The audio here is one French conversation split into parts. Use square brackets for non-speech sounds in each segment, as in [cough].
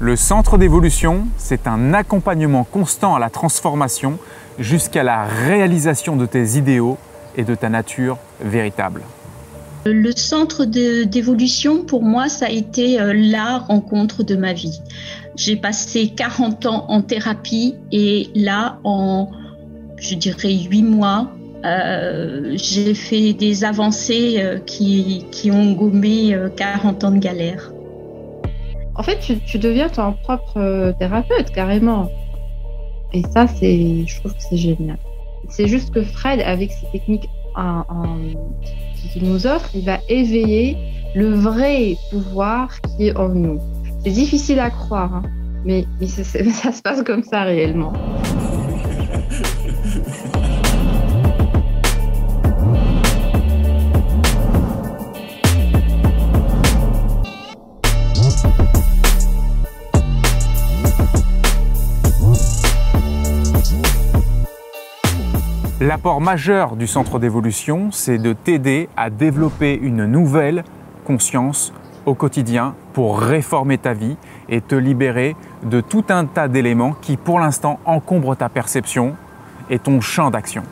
Le centre d'évolution, c'est un accompagnement constant à la transformation jusqu'à la réalisation de tes idéaux et de ta nature véritable. Le centre d'évolution, pour moi, ça a été euh, la rencontre de ma vie. J'ai passé 40 ans en thérapie et là, en, je dirais, 8 mois, euh, j'ai fait des avancées euh, qui, qui, ont gommé 40 ans de galère. En fait, tu, deviens ton propre thérapeute, carrément. Et ça, c'est, je trouve que c'est génial. C'est juste que Fred, avec ses techniques qu'il nous offre, il va éveiller le vrai pouvoir qui est en nous. C'est difficile à croire, hein, mais [laughs] ça se passe comme ça réellement. L'apport majeur du centre d'évolution, c'est de t'aider à développer une nouvelle conscience au quotidien pour réformer ta vie et te libérer de tout un tas d'éléments qui pour l'instant encombrent ta perception et ton champ d'action.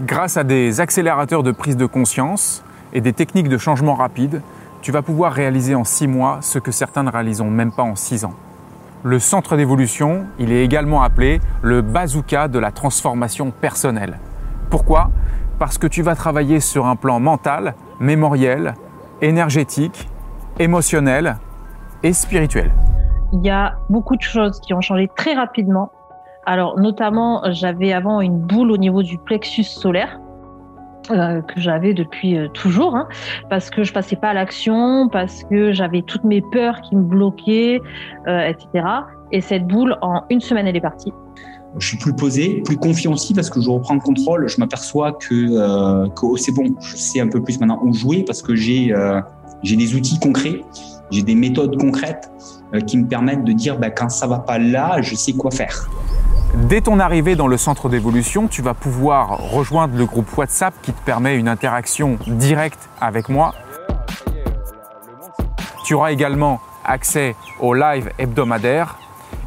Grâce à des accélérateurs de prise de conscience et des techniques de changement rapide, tu vas pouvoir réaliser en six mois ce que certains ne réaliseront même pas en six ans. Le centre d'évolution, il est également appelé le bazooka de la transformation personnelle. Pourquoi? Parce que tu vas travailler sur un plan mental, mémoriel, énergétique, émotionnel et spirituel. Il y a beaucoup de choses qui ont changé très rapidement. Alors notamment, j'avais avant une boule au niveau du plexus solaire euh, que j'avais depuis euh, toujours, hein, parce que je passais pas à l'action, parce que j'avais toutes mes peurs qui me bloquaient, euh, etc. Et cette boule, en une semaine, elle est partie. Je suis plus posé, plus confiant aussi parce que je reprends le contrôle. Je m'aperçois que, que oh, c'est bon, je sais un peu plus maintenant où jouer parce que j'ai j'ai des outils concrets, j'ai des méthodes concrètes qui me permettent de dire bah, quand ça va pas là, je sais quoi faire. Dès ton arrivée dans le centre d'évolution, tu vas pouvoir rejoindre le groupe WhatsApp qui te permet une interaction directe avec moi. Tu auras également accès au live hebdomadaire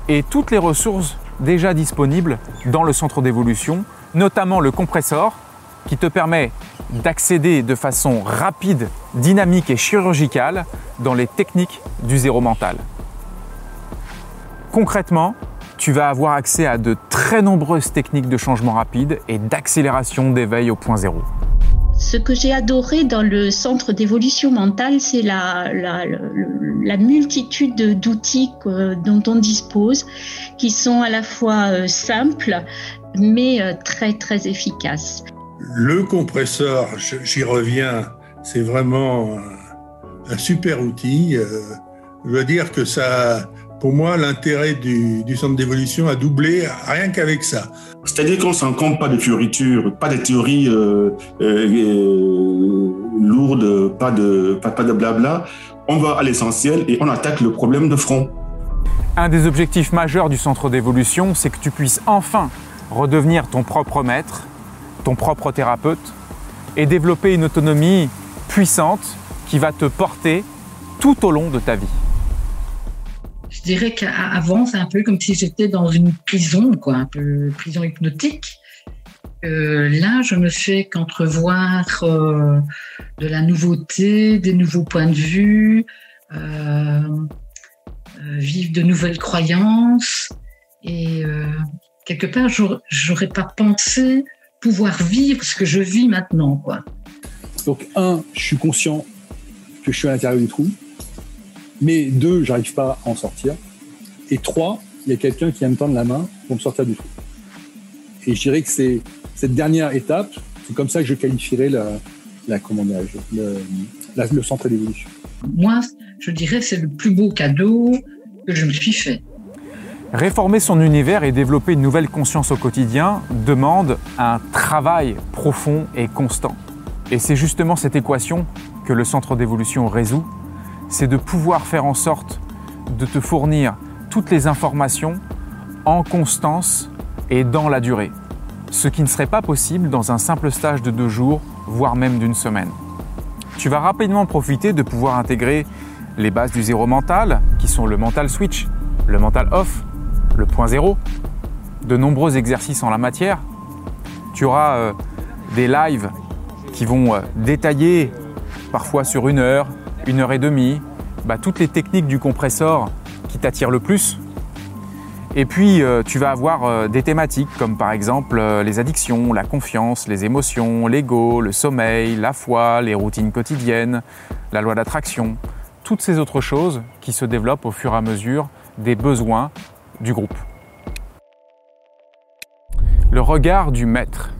et toutes les ressources déjà disponibles dans le centre d'évolution, notamment le compressor qui te permet d'accéder de façon rapide, dynamique et chirurgicale dans les techniques du zéro mental. Concrètement, tu vas avoir accès à de très nombreuses techniques de changement rapide et d'accélération d'éveil au point zéro. Ce que j'ai adoré dans le centre d'évolution mentale, c'est la, multitude d'outils dont on dispose, qui sont à la fois euh, simples, mais euh, très, très efficaces. Le compresseur, j'y reviens, c'est vraiment un super outil. Euh, je veux dire que ça, pour moi, l'intérêt du, centre d'évolution a doublé rien qu'avec ça. C'est-à-dire qu'on ne s'en compte pas de fioritures, pas de théories euh, euh, lourdes, pas de, pas, pas de blabla. On va à l'essentiel et on attaque le problème de front. Un des objectifs majeurs du centre d'évolution, c'est que tu puisses enfin redevenir ton propre maître, ton propre thérapeute et développer une autonomie puissante qui va te porter tout au long de ta vie je dirais qu'avant, c'est un peu comme si j'étais dans une prison, quoi, un peu prison hypnotique. Euh, là, je me fais qu'entrevoir euh, de la nouveauté, des nouveaux points de vue, euh, vivre de nouvelles croyances. Et quelque part, j'aurais pas pensé pouvoir vivre ce que je vis maintenant, quoi. Donc, un, je suis conscient que je suis à l'intérieur du trou. Mais deux, j'arrive pas à en sortir. Et trois, il y a quelqu'un qui vient me tendre la main pour me sortir du trou. Et je dirais que c'est cette dernière étape, c'est comme ça que je qualifierais la, la le, le centre d'évolution. Moi, je dirais c'est le plus beau cadeau que je me suis fait. Réformer son univers et développer une nouvelle conscience au quotidien demande un travail profond et constant. Et c'est justement cette équation que le centre d'évolution résout c'est de pouvoir faire en sorte de te fournir toutes les informations en constance et dans la durée. Ce qui ne serait pas possible dans un simple stage de deux jours, voire même d'une semaine. Tu vas rapidement profiter de pouvoir intégrer les bases du zéro mental, qui sont le mental switch, le mental off, le point zéro, de nombreux exercices en la matière. Tu auras euh, des lives qui vont euh, détailler, parfois sur une heure, une heure et demie, bah, toutes les techniques du compresseur qui t'attirent le plus. Et puis, euh, tu vas avoir des thématiques comme par exemple les addictions, la confiance, les émotions, l'ego, le sommeil, la foi, les routines quotidiennes, la loi d'attraction, toutes ces autres choses qui se développent au fur et à mesure des besoins du groupe. Le regard du maître.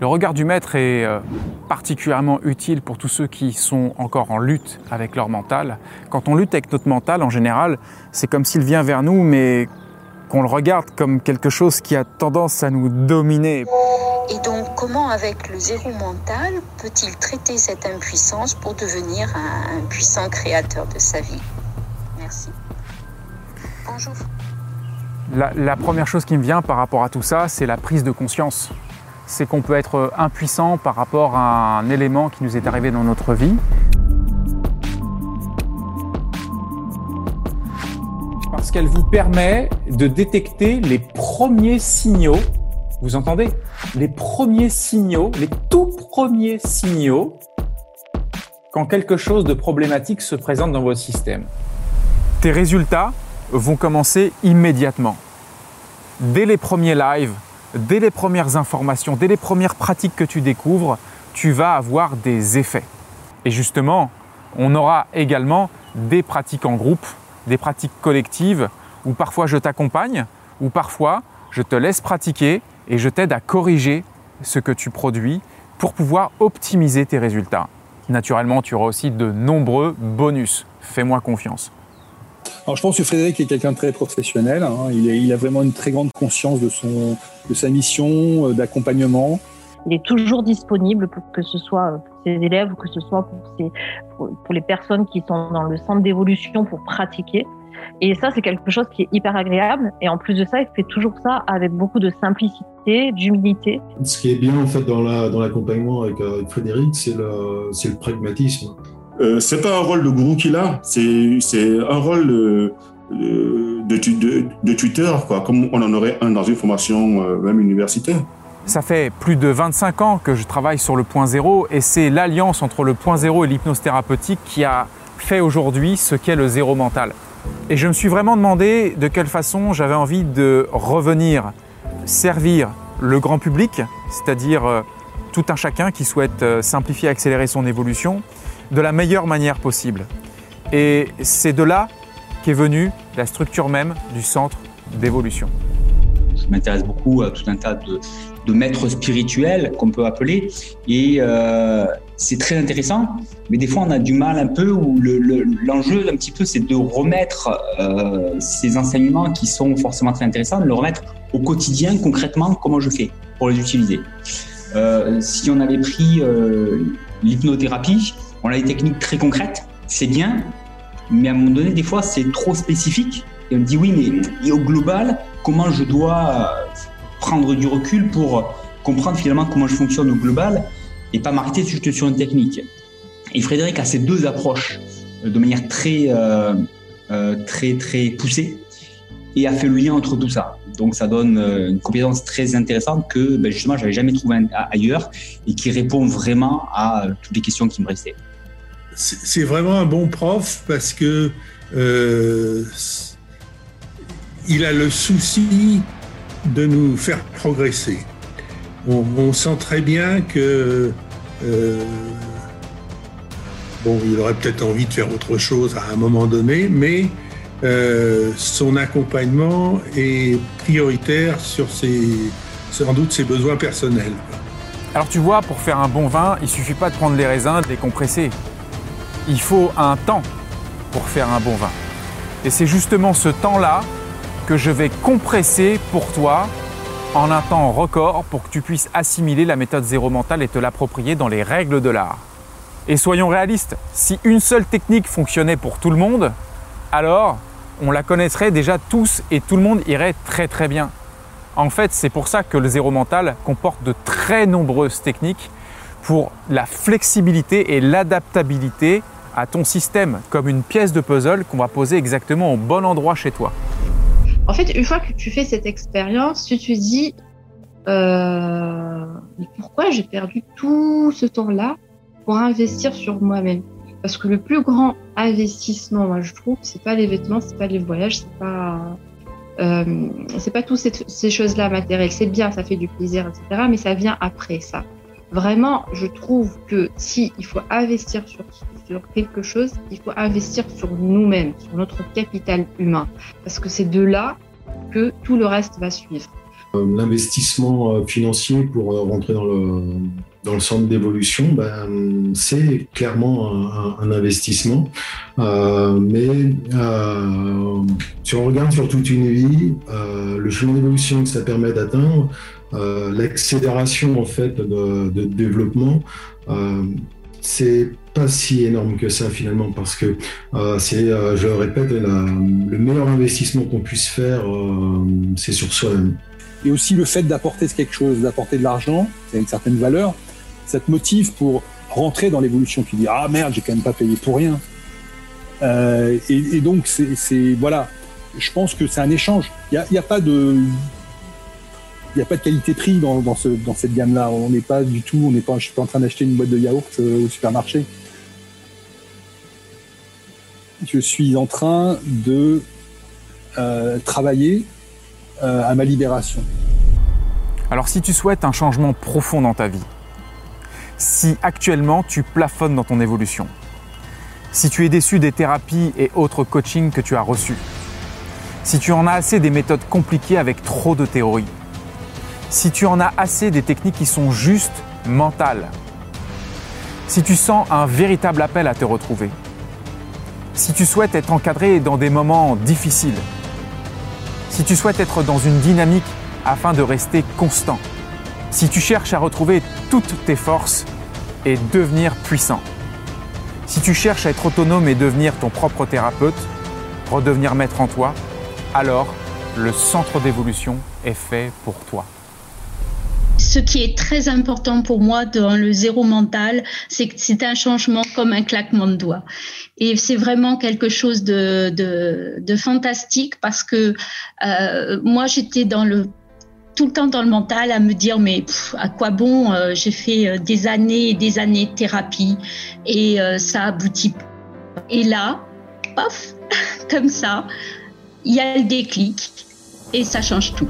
Le regard du maître est euh, particulièrement utile pour tous ceux qui sont encore en lutte avec leur mental. Quand on lutte avec notre mental, en général, c'est comme s'il vient vers nous, mais qu'on le regarde comme quelque chose qui a tendance à nous dominer. Et donc, comment avec le zéro mental peut-il traiter cette impuissance pour devenir un, puissant créateur de sa vie? Merci. Bonjour. la, première chose qui me vient par rapport à tout ça, c'est la prise de conscience c'est qu'on peut être impuissant par rapport à un élément qui nous est arrivé dans notre vie. Parce qu'elle vous permet de détecter les premiers signaux, vous entendez? Les premiers signaux, les tout premiers signaux quand quelque chose de problématique se présente dans votre système. Tes résultats vont commencer immédiatement. Dès les premiers lives, dès les premières informations, dès les premières pratiques que tu découvres, tu vas avoir des effets. Et justement, on aura également des pratiques en groupe, des pratiques collectives, où parfois je t'accompagne, ou parfois je te laisse pratiquer et je t'aide à corriger ce que tu produis pour pouvoir optimiser tes résultats. Naturellement, tu auras aussi de nombreux bonus. Fais-moi confiance. Alors, je pense que Frédéric est quelqu'un de très professionnel. Hein. Il, a vraiment une très grande conscience de, son, de sa mission, euh, d'accompagnement. Il est toujours disponible pour que ce soit pour ses élèves ou que ce soit pour, pour les personnes qui sont dans le centre d'évolution pour pratiquer. Et ça, c'est quelque chose qui est hyper agréable. Et en plus de ça, il fait toujours ça avec beaucoup de simplicité, d'humilité. Ce qui est bien en fait dans l'accompagnement avec, avec, Frédéric, c'est le, le pragmatisme. Euh, c'est pas un rôle de gourou qu'il a, c'est un rôle de, de, de, tuteur, quoi, comme on en aurait un dans une formation euh, même universitaire. Ça fait plus de 25 ans que je travaille sur le point zéro et c'est l'alliance entre le point zéro et l'hypnose thérapeutique qui a fait aujourd'hui ce qu'est le zéro mental. Et je me suis vraiment demandé de quelle façon j'avais envie de revenir servir le grand public, c'est-à-dire euh, tout un chacun qui souhaite simplifier accélérer son évolution, de la meilleure manière possible. Et c'est de là qu'est venue la structure même du centre d'évolution. Je m'intéresse beaucoup à tout un tas de, maîtres spirituels qu'on peut appeler et euh, c'est très intéressant mais des fois on a du mal un peu où l'enjeu un petit peu c'est de remettre euh, ces enseignements qui sont forcément très intéressants de le remettre au quotidien concrètement comment je fais pour les utiliser euh, si on avait pris l'hypnothérapie on a des techniques très concrètes, c'est bien, mais à un moment donné, des fois, c'est trop spécifique. Et on me dit oui, mais au global, comment je dois prendre du recul pour comprendre finalement comment je fonctionne au global et pas m'arrêter juste sur une technique. Et Frédéric a ces deux approches euh, de manière très, euh, euh, très, très poussée et a fait le lien entre tout ça. Donc ça donne une compétence très intéressante que ben, justement j'avais jamais trouvé ailleurs et qui répond vraiment à toutes les questions qui me restaient c'est vraiment un bon prof parce que euh, il a le souci de nous faire progresser. On, sent très bien que euh, bon, il aurait peut-être envie de faire autre chose à un moment donné, mais euh, son accompagnement est prioritaire sur ses, sans doute ses besoins personnels. Alors tu vois, pour faire un bon vin, il suffit pas de prendre les raisins, de les compresser il faut un temps pour faire un bon vin. Et c'est justement ce temps-là que je vais compresser pour toi en un temps record pour que tu puisses assimiler la méthode zéro mental et te l'approprier dans les règles de l'art. Et soyons réalistes, si une seule technique fonctionnait pour tout le monde, alors on la connaîtrait déjà tous et tout le monde irait très très bien. En fait, c'est pour ça que le zéro mental comporte de très nombreuses techniques pour la flexibilité et l'adaptabilité à ton système comme une pièce de puzzle qu'on va poser exactement au bon endroit chez toi. En fait, une fois que tu fais cette expérience, tu te dis euh, mais pourquoi j'ai perdu tout ce temps-là pour investir sur moi-même? Parce que le plus grand investissement, moi je trouve, c'est pas les vêtements, c'est pas les voyages, c'est pas euh, c'est pas toutes ces, ces choses-là matérielles. C'est bien, ça fait du plaisir, etc. Mais ça vient après ça. Vraiment, je trouve que si il faut investir sur, sur quelque chose, il faut investir sur nous-mêmes, sur notre capital humain, parce que c'est de là que tout le reste va suivre. Euh, L'investissement euh, financier pour euh, rentrer dans le, dans le centre d'évolution, ben, c'est clairement un, investissement. Euh, mais euh, si on regarde sur toute une vie, euh, le chemin d'évolution que ça permet d'atteindre, l'accélération en fait de, de développement, c'est pas si énorme que ça finalement parce que c'est, je le répète, le meilleur investissement qu'on puisse faire, c'est sur soi-même. Et aussi le fait d'apporter quelque chose, d'apporter de l'argent, c'est une certaine valeur, ça te motive pour rentrer dans l'évolution. Tu dis ah merde, j'ai quand même pas payé pour rien. Euh, et, donc c'est, voilà, je pense que c'est un échange. Il y a, pas de il n'y a pas de qualité-prix dans, dans, ce, dans cette gamme-là. On n'est pas du tout, on n'est pas, suis pas en train d'acheter une boîte de yaourt euh, au supermarché. Je suis en train de euh, travailler à ma libération. Alors si tu souhaites un changement profond dans ta vie, si actuellement tu plafonnes dans ton évolution, si tu es déçu des thérapies et autres coachings que tu as reçus, si tu en as assez des méthodes compliquées avec trop de théorie, si tu en as assez des techniques qui sont juste mentales, si tu sens un véritable appel à te retrouver, si tu souhaites être encadré dans des moments difficiles, si tu souhaites être dans une dynamique afin de rester constant, si tu cherches à retrouver toutes tes forces et devenir puissant, si tu cherches à être autonome et devenir ton propre thérapeute, redevenir maître en toi, alors le centre d'évolution est fait pour toi. Ce qui est très important pour moi dans le zéro mental, c'est que c'est un changement comme un claquement de doigts. Et c'est vraiment quelque chose de, de, fantastique parce que euh, moi, j'étais dans le tout le temps dans le mental à me dire mais pff, à quoi bon euh, j'ai fait euh, des années et des années de thérapie et euh, ça aboutit pas. et là paf [laughs] comme ça il y a le déclic et ça change tout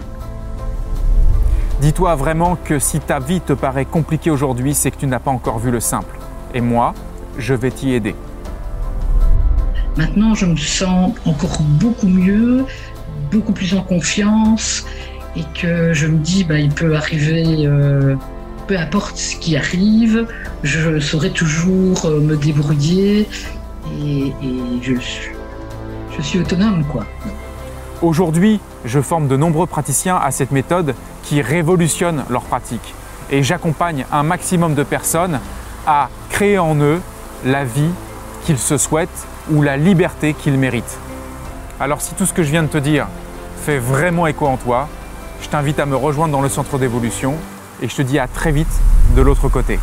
Dis-toi vraiment que si ta vie te paraît compliquée aujourd'hui, c'est que tu n'as pas encore vu le simple. Et moi, je vais t'y aider. Maintenant, je me sens encore beaucoup mieux, beaucoup plus en confiance et que je me dis, bah, il peut arriver, euh, peu importe ce qui arrive, je saurai toujours euh, me débrouiller et, et je, je suis autonome, quoi. Aujourd'hui, je forme de nombreux praticiens à cette méthode qui révolutionne leur pratique. Et j'accompagne un maximum de personnes à créer en eux la vie qu'ils se souhaitent ou la liberté qu'ils méritent. Alors si tout ce que je viens de te dire fait vraiment écho en toi, je t'invite à me rejoindre dans le centre d'évolution et je te dis à très vite de l'autre côté.